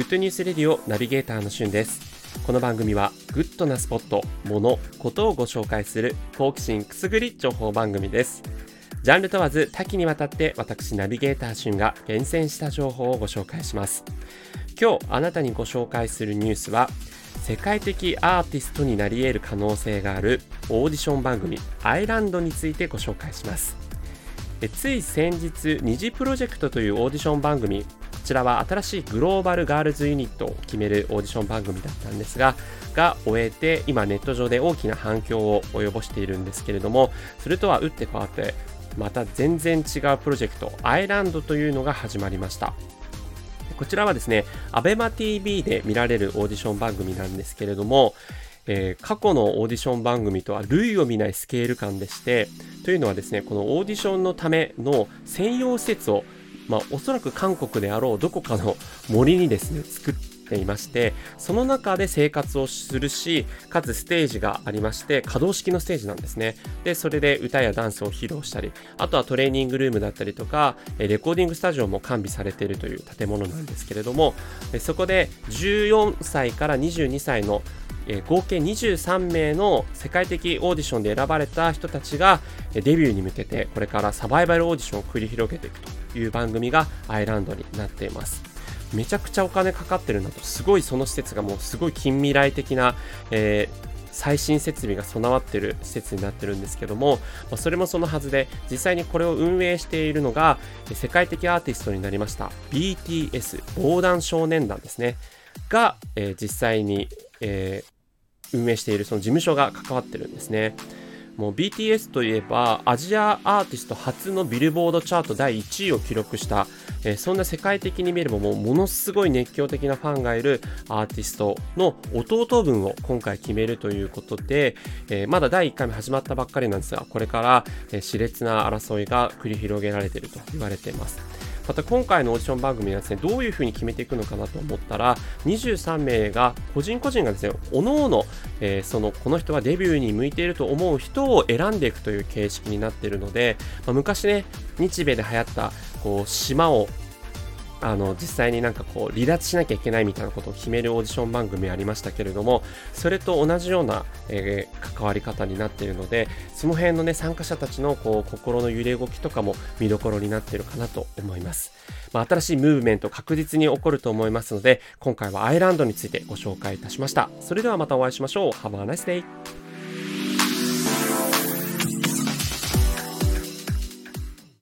グッドニュースレディオナビゲーターのしゅんです。この番組はグッドなスポット、もの、ことをご紹介する好奇心くすぐり情報番組です。ジャンル問わず多岐にわたって私ナビゲーターしゅんが厳選した情報をご紹介します。今日あなたにご紹介するニュースは世界的アーティストになり得る可能性があるオーディション番組 I-LANDについてご紹介します。つい先日 Niziプロジェクトというオーディション番組ちらは新しいグローバルガールズユニットを決めるオーディション番組だったんですが、が終えて、今ネット上で大きな反響を及ぼしているんですけれども、それとは打って変わって、また全然違うプロジェクト、 I-LAND というのが始まりました。こちらはですね、ABEMATV で見られるオーディション番組なんですけれども、えー、過去のオーディション番組とは類を見ないスケール感でして、というのはですね、このオーディションのための専用施設をまあ、おそらく韓国であろうどこかの森にですね、作っていまして、その中で生活をするし、かつステージがありまして、可動式のステージなんですね。で、それで歌やダンスを披露したり、あとはトレーニングルームだったりとか、レコーディングスタジオも完備されているという建物なんですけれども、そこで14歳から22歳のえ合計23名の世界的オーディションで選ばれた人たちがデビューに向けてこれからサバイバルオーディションを繰り広げていくという番組がアイランドになっています。めちゃくちゃお金かかってるなと、すごいその施設がもうすごい近未来的な、えー最新設備が備わっている施設になってるんですけども、まそれもそのはずで実際にこれを運営しているのが世界的アーティストになりました BTS 防弾少年団ですねが、えー、実際に、えー、運営しているその事務所が関わってるんですね。もう BTS といえばアジアアーティスト初のビルボードチャート第1位を記録した、えー、そんな世界的に見ればもうものすごい熱狂的なファンがいるアーティストの弟分を今回決めるということで、えー、まだ第1回目始まったばっかりなんですがこれから、えー、熾烈な争いが繰り広げられていると言われています。また今回のオーディション番組はですね、どういうふうに決めていくのかなと思ったら、23名が、個人個人がですね、おのおの、えー、その、この人はデビューに向いていると思う人を選んでいくという形式になっているので、まあ、昔ね、日米で流行った、こう、島をあの実際になんかこう離脱しなきゃいけないみたいなことを決めるオーディション番組ありましたけれどもそれと同じような、えー、関わり方になっているのでその辺のね参加者たちのこう心の揺れ動きとかも見どころになっているかなと思います、まあ、新しいムーブメント確実に起こると思いますので今回はアイランドについてご紹介いたしました。それではまたお会いしましょう。Have a nice day